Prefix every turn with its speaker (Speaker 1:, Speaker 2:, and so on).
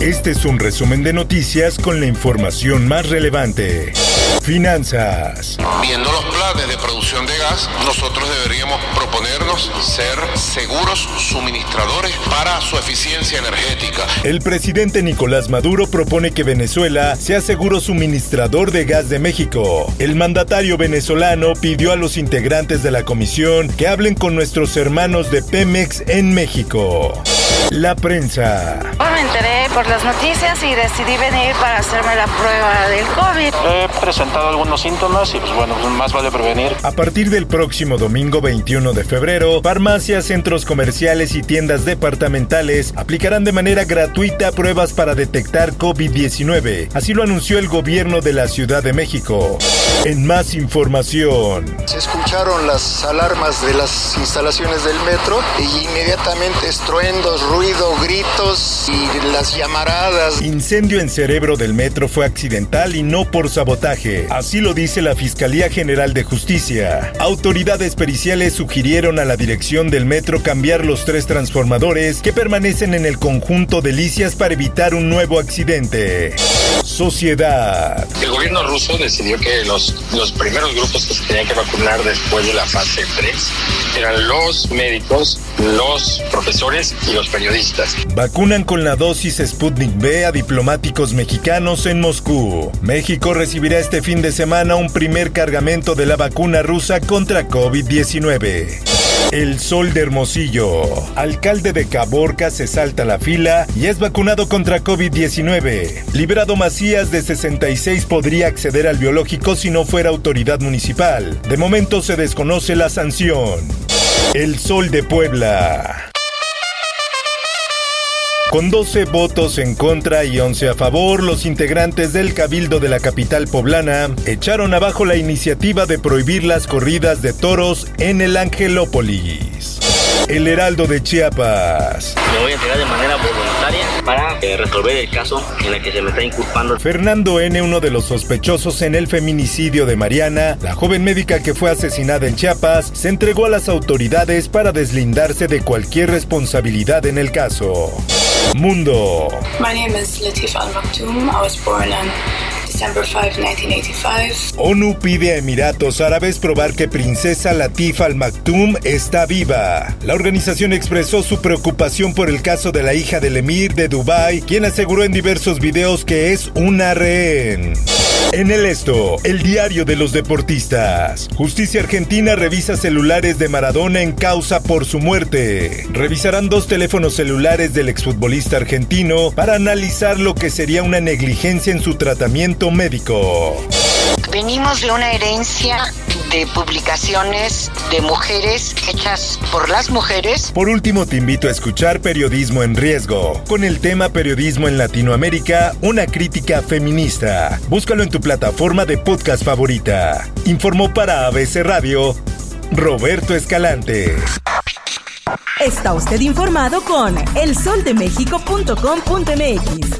Speaker 1: Este es un resumen de noticias con la información más relevante. Finanzas.
Speaker 2: Viendo los planes de producción de gas, nosotros deberíamos proponernos ser seguros suministradores para su eficiencia energética.
Speaker 1: El presidente Nicolás Maduro propone que Venezuela sea seguro suministrador de gas de México. El mandatario venezolano pidió a los integrantes de la comisión que hablen con nuestros hermanos de Pemex en México. La prensa.
Speaker 3: Me enteré por las noticias y decidí venir para hacerme la prueba del COVID.
Speaker 4: He presentado algunos síntomas y pues bueno, más vale prevenir.
Speaker 1: A partir del próximo domingo 21 de febrero, farmacias, centros comerciales y tiendas departamentales aplicarán de manera gratuita pruebas para detectar COVID-19. Así lo anunció el gobierno de la Ciudad de México. En más información.
Speaker 5: Se escucharon las alarmas de las instalaciones del metro y inmediatamente estruendos, ruido, gritos y las llamaradas.
Speaker 1: Incendio en cerebro del metro fue accidental y no por sabotaje. Así lo dice la Fiscalía General de Justicia. Autoridades periciales sugirieron a la dirección del metro cambiar los tres transformadores que permanecen en el conjunto de licias para evitar un nuevo accidente. Sociedad.
Speaker 6: El gobierno ruso decidió que los, los primeros grupos que se tenían que vacunar después de la fase 3 eran los médicos, los profesores y los periodistas.
Speaker 1: Vacunan con la dosis Sputnik B a diplomáticos mexicanos en Moscú. México recibirá este fin de semana un primer cargamento de la vacuna rusa contra COVID-19. El Sol de Hermosillo. Alcalde de Caborca se salta la fila y es vacunado contra COVID-19. Liberado Macías de 66 podría acceder al biológico si no fuera autoridad municipal. De momento se desconoce la sanción. El Sol de Puebla. Con 12 votos en contra y 11 a favor, los integrantes del Cabildo de la capital poblana echaron abajo la iniciativa de prohibir las corridas de toros en el Angelópolis. El Heraldo de Chiapas.
Speaker 7: Me voy a entregar de manera voluntaria para eh, resolver el caso en el que se me está inculpando.
Speaker 1: Fernando N., uno de los sospechosos en el feminicidio de Mariana, la joven médica que fue asesinada en Chiapas, se entregó a las autoridades para deslindarse de cualquier responsabilidad en el caso. Mundo.
Speaker 8: My name is Latif Al Maktoum. I was born December 5, 1985.
Speaker 1: ONU pide a Emiratos Árabes probar que Princesa Latif Al Maktoum está viva. La organización expresó su preocupación por el caso de la hija del emir de Dubái, quien aseguró en diversos videos que es una rehén. En el esto, el diario de los deportistas. Justicia Argentina revisa celulares de Maradona en causa por su muerte. Revisarán dos teléfonos celulares del exfutbolista argentino para analizar lo que sería una negligencia en su tratamiento médico.
Speaker 3: Venimos de una herencia de publicaciones de mujeres hechas por las mujeres.
Speaker 1: Por último, te invito a escuchar Periodismo en Riesgo, con el tema Periodismo en Latinoamérica, una crítica feminista. Búscalo en tu plataforma de podcast favorita. Informó para ABC Radio Roberto Escalante.
Speaker 9: Está usted informado con elsoldemexico.com.mx.